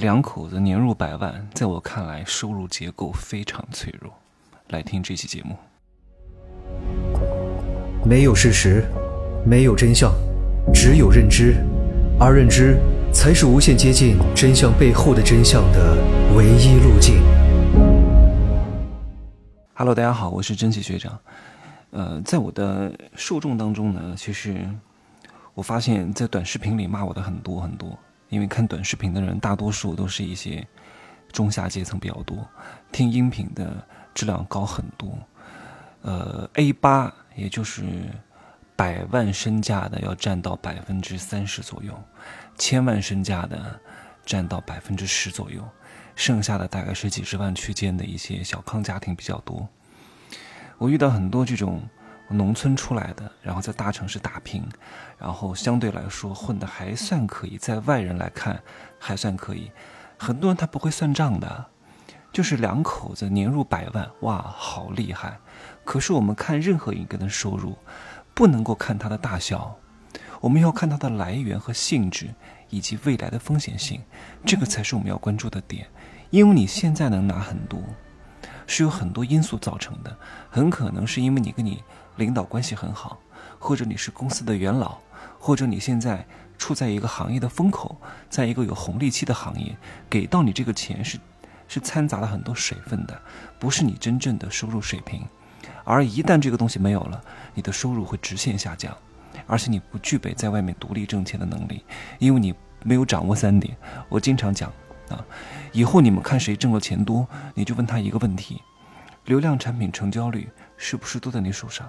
两口子年入百万，在我看来，收入结构非常脆弱。来听这期节目。没有事实，没有真相，只有认知，而认知才是无限接近真相背后的真相的唯一路径。Hello，大家好，我是真奇学长。呃，在我的受众当中呢，其实我发现，在短视频里骂我的很多很多。因为看短视频的人大多数都是一些中下阶层比较多，听音频的质量高很多。呃，A 八也就是百万身价的要占到百分之三十左右，千万身价的占到百分之十左右，剩下的大概是几十万区间的一些小康家庭比较多。我遇到很多这种。农村出来的，然后在大城市打拼，然后相对来说混得还算可以，在外人来看还算可以。很多人他不会算账的，就是两口子年入百万，哇，好厉害！可是我们看任何一个的收入，不能够看它的大小，我们要看它的来源和性质以及未来的风险性，这个才是我们要关注的点。因为你现在能拿很多，是有很多因素造成的，很可能是因为你跟你。领导关系很好，或者你是公司的元老，或者你现在处在一个行业的风口，在一个有红利期的行业，给到你这个钱是是掺杂了很多水分的，不是你真正的收入水平。而一旦这个东西没有了，你的收入会直线下降，而且你不具备在外面独立挣钱的能力，因为你没有掌握三点。我经常讲啊，以后你们看谁挣了钱多，你就问他一个问题：流量产品成交率是不是都在你手上？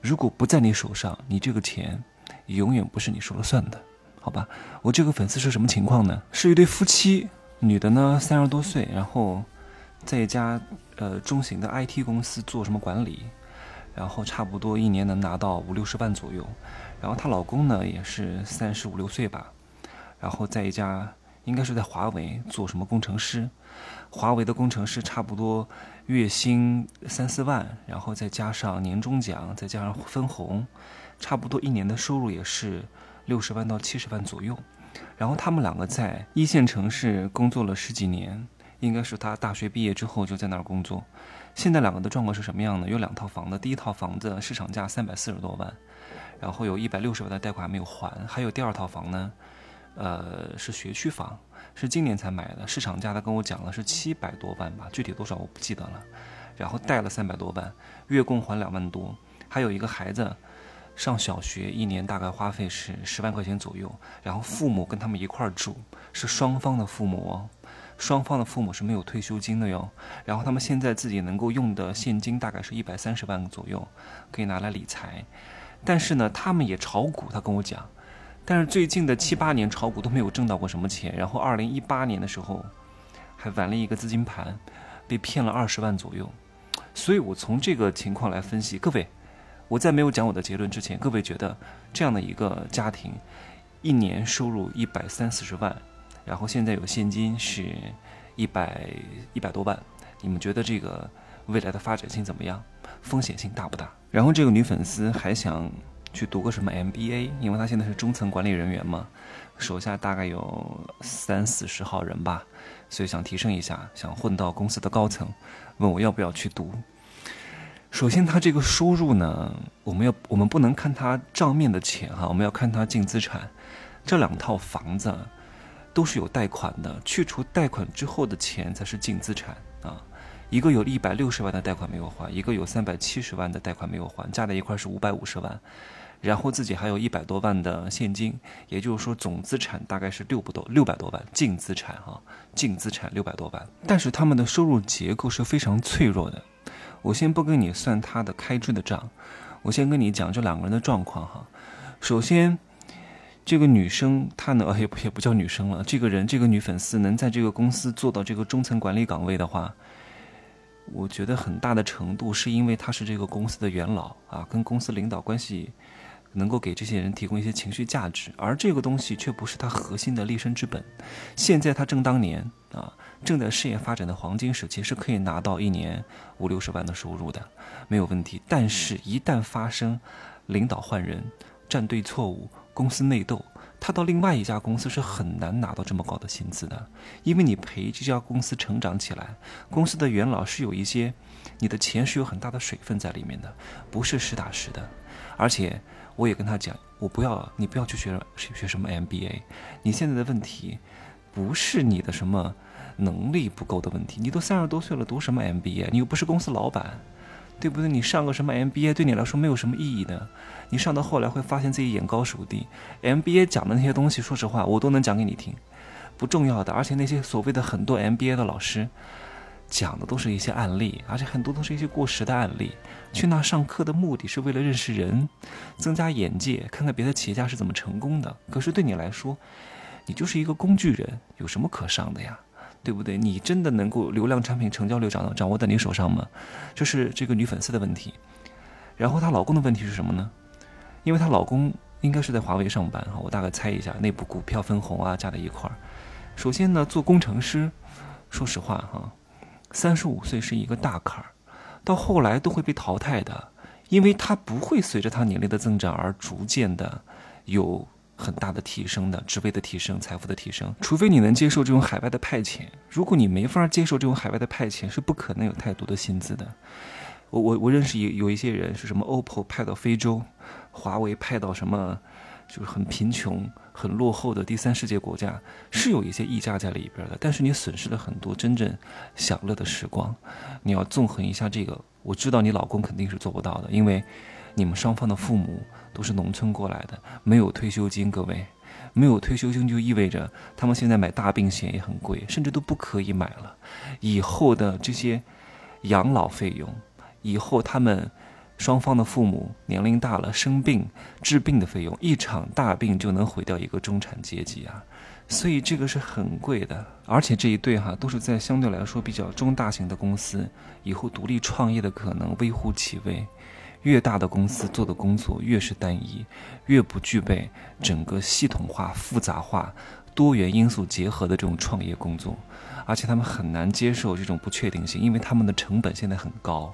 如果不在你手上，你这个钱永远不是你说了算的，好吧？我这个粉丝是什么情况呢？是一对夫妻，女的呢三十多岁，然后在一家呃中型的 IT 公司做什么管理，然后差不多一年能拿到五六十万左右。然后她老公呢也是三十五六岁吧，然后在一家应该是在华为做什么工程师，华为的工程师差不多。月薪三四万，然后再加上年终奖，再加上分红，差不多一年的收入也是六十万到七十万左右。然后他们两个在一线城市工作了十几年，应该是他大学毕业之后就在那儿工作。现在两个的状况是什么样呢？有两套房子，第一套房子市场价三百四十多万，然后有一百六十万的贷款还没有还，还有第二套房呢，呃，是学区房。是今年才买的，市场价他跟我讲了是七百多万吧，具体多少我不记得了。然后贷了三百多万，月供还两万多，还有一个孩子上小学，一年大概花费是十万块钱左右。然后父母跟他们一块住，是双方的父母哦，双方的父母是没有退休金的哟。然后他们现在自己能够用的现金大概是一百三十万左右，可以拿来理财。但是呢，他们也炒股，他跟我讲。但是最近的七八年炒股都没有挣到过什么钱，然后二零一八年的时候还玩了一个资金盘，被骗了二十万左右。所以我从这个情况来分析，各位，我在没有讲我的结论之前，各位觉得这样的一个家庭，一年收入一百三四十万，然后现在有现金是一百一百多万，你们觉得这个未来的发展性怎么样？风险性大不大？然后这个女粉丝还想。去读个什么 MBA？因为他现在是中层管理人员嘛，手下大概有三四十号人吧，所以想提升一下，想混到公司的高层，问我要不要去读。首先，他这个收入呢，我们要我们不能看他账面的钱哈，我们要看他净资产。这两套房子都是有贷款的，去除贷款之后的钱才是净资产啊。一个有一百六十万的贷款没有还，一个有三百七十万的贷款没有还，加在一块是五百五十万。然后自己还有一百多万的现金，也就是说总资产大概是六不多六百多万，净资产哈，净资产六百多万。但是他们的收入结构是非常脆弱的。我先不跟你算他的开支的账，我先跟你讲这两个人的状况哈。首先，这个女生她呢，也不也不叫女生了，这个人这个女粉丝能在这个公司做到这个中层管理岗位的话，我觉得很大的程度是因为她是这个公司的元老啊，跟公司领导关系。能够给这些人提供一些情绪价值，而这个东西却不是他核心的立身之本。现在他正当年啊，正在事业发展的黄金时期，是可以拿到一年五六十万的收入的，没有问题。但是，一旦发生领导换人、站队错误、公司内斗，他到另外一家公司是很难拿到这么高的薪资的，因为你陪这家公司成长起来，公司的元老是有一些，你的钱是有很大的水分在里面的，不是实打实的。而且我也跟他讲，我不要你不要去学学什么 MBA，你现在的问题不是你的什么能力不够的问题，你都三十多岁了，读什么 MBA？你又不是公司老板。对不对？你上个什么 MBA 对你来说没有什么意义的。你上到后来会发现自己眼高手低。MBA 讲的那些东西，说实话，我都能讲给你听，不重要的。而且那些所谓的很多 MBA 的老师，讲的都是一些案例，而且很多都是一些过时的案例。去那上课的目的是为了认识人，增加眼界，看看别的企业家是怎么成功的。可是对你来说，你就是一个工具人，有什么可上的呀？对不对？你真的能够流量产品成交率掌握掌握在你手上吗？这是这个女粉丝的问题。然后她老公的问题是什么呢？因为她老公应该是在华为上班哈，我大概猜一下，内部股票分红啊加在一块儿。首先呢，做工程师，说实话哈，三十五岁是一个大坎儿，到后来都会被淘汰的，因为他不会随着他年龄的增长而逐渐的有。很大的提升的职位的提升，财富的提升，除非你能接受这种海外的派遣。如果你没法接受这种海外的派遣，是不可能有太多的薪资的。我我我认识有有一些人是什么 OPPO 派到非洲，华为派到什么，就是很贫穷、很落后的第三世界国家，是有一些溢价在里边的。但是你损失了很多真正享乐的时光。你要纵横一下这个，我知道你老公肯定是做不到的，因为你们双方的父母。都是农村过来的，没有退休金。各位，没有退休金就意味着他们现在买大病险也很贵，甚至都不可以买了。以后的这些养老费用，以后他们双方的父母年龄大了生病治病的费用，一场大病就能毁掉一个中产阶级啊！所以这个是很贵的。而且这一对哈都是在相对来说比较中大型的公司，以后独立创业的可能微乎其微。越大的公司做的工作越是单一，越不具备整个系统化、复杂化、多元因素结合的这种创业工作，而且他们很难接受这种不确定性，因为他们的成本现在很高。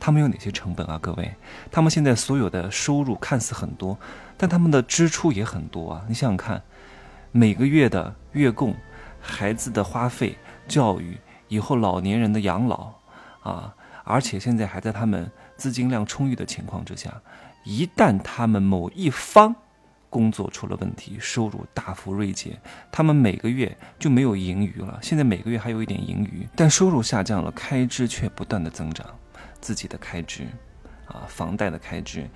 他们有哪些成本啊？各位，他们现在所有的收入看似很多，但他们的支出也很多啊！你想想看，每个月的月供、孩子的花费、教育、以后老年人的养老啊，而且现在还在他们。资金量充裕的情况之下，一旦他们某一方工作出了问题，收入大幅锐减，他们每个月就没有盈余了。现在每个月还有一点盈余，但收入下降了，开支却不断的增长，自己的开支，啊，房贷的开支，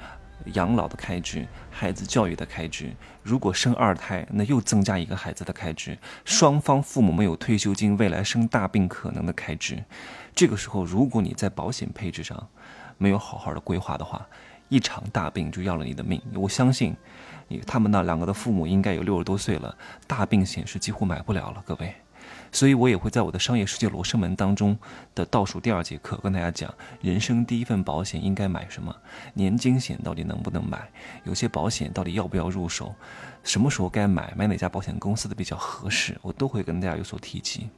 养老的开支，孩子教育的开支。如果生二胎，那又增加一个孩子的开支。双方父母没有退休金，未来生大病可能的开支。这个时候，如果你在保险配置上，没有好好的规划的话，一场大病就要了你的命。我相信，你他们那两个的父母应该有六十多岁了，大病险是几乎买不了了，各位。所以我也会在我的商业世界罗生门当中的倒数第二节课跟大家讲，人生第一份保险应该买什么，年金险到底能不能买，有些保险到底要不要入手，什么时候该买，买哪家保险公司的比较合适，我都会跟大家有所提及。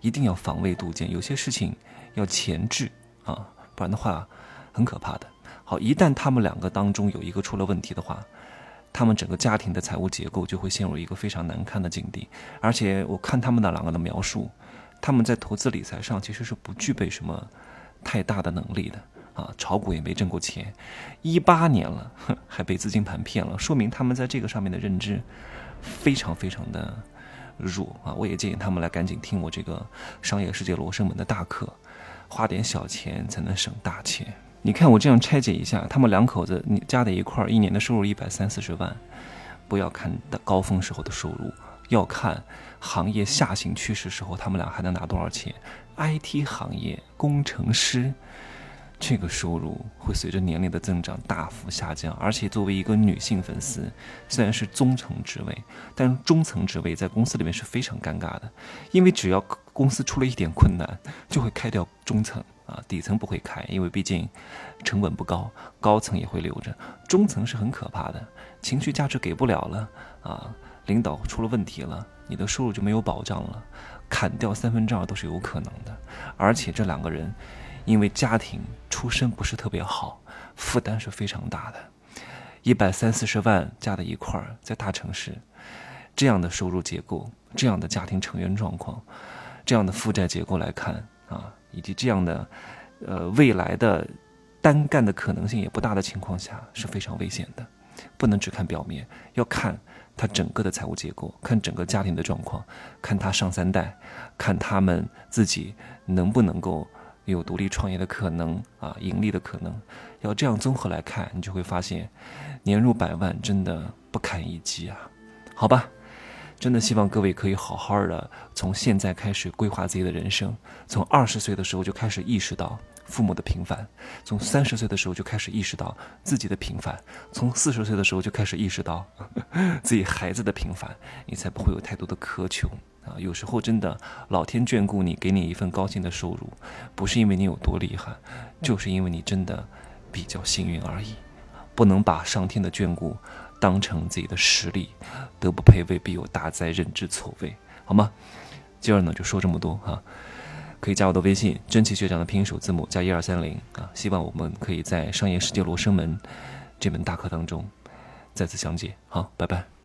一定要防微杜渐，有些事情要前置啊，不然的话。很可怕的。好，一旦他们两个当中有一个出了问题的话，他们整个家庭的财务结构就会陷入一个非常难堪的境地。而且我看他们那两个的描述，他们在投资理财上其实是不具备什么太大的能力的啊，炒股也没挣过钱，一八年了还被资金盘骗了，说明他们在这个上面的认知非常非常的弱啊。我也建议他们来赶紧听我这个商业世界罗生门的大课，花点小钱才能省大钱。你看我这样拆解一下，他们两口子你加在一块儿，一年的收入一百三四十万。不要看的高峰时候的收入，要看行业下行趋势时候，他们俩还能拿多少钱。IT 行业工程师，这个收入会随着年龄的增长大幅下降。而且作为一个女性粉丝，虽然是中层职位，但中层职位在公司里面是非常尴尬的，因为只要公司出了一点困难，就会开掉中层。啊，底层不会开，因为毕竟成本不高，高层也会留着。中层是很可怕的，情绪价值给不了了啊，领导出了问题了，你的收入就没有保障了，砍掉三分之二都是有可能的。而且这两个人，因为家庭出身不是特别好，负担是非常大的，一百三四十万加在一块儿，在大城市，这样的收入结构、这样的家庭成员状况、这样的负债结构来看啊，以及这样的呃未来的单干的可能性也不大的情况下，是非常危险的。不能只看表面，要看他整个的财务结构，看整个家庭的状况，看他上三代，看他们自己能不能够有独立创业的可能啊，盈利的可能。要这样综合来看，你就会发现，年入百万真的不堪一击啊！好吧，真的希望各位可以好好的从现在开始规划自己的人生，从二十岁的时候就开始意识到。父母的平凡，从三十岁的时候就开始意识到自己的平凡，从四十岁的时候就开始意识到 自己孩子的平凡，你才不会有太多的苛求啊！有时候真的，老天眷顾你，给你一份高薪的收入，不是因为你有多厉害，就是因为你真的比较幸运而已。不能把上天的眷顾当成自己的实力，德不配位，必有大灾，人之错位，好吗？今儿呢就说这么多哈。可以加我的微信，真奇学长的拼音首字母加一二三零啊！希望我们可以在《商业世界罗生门》这门大课当中再次相见。好，拜拜。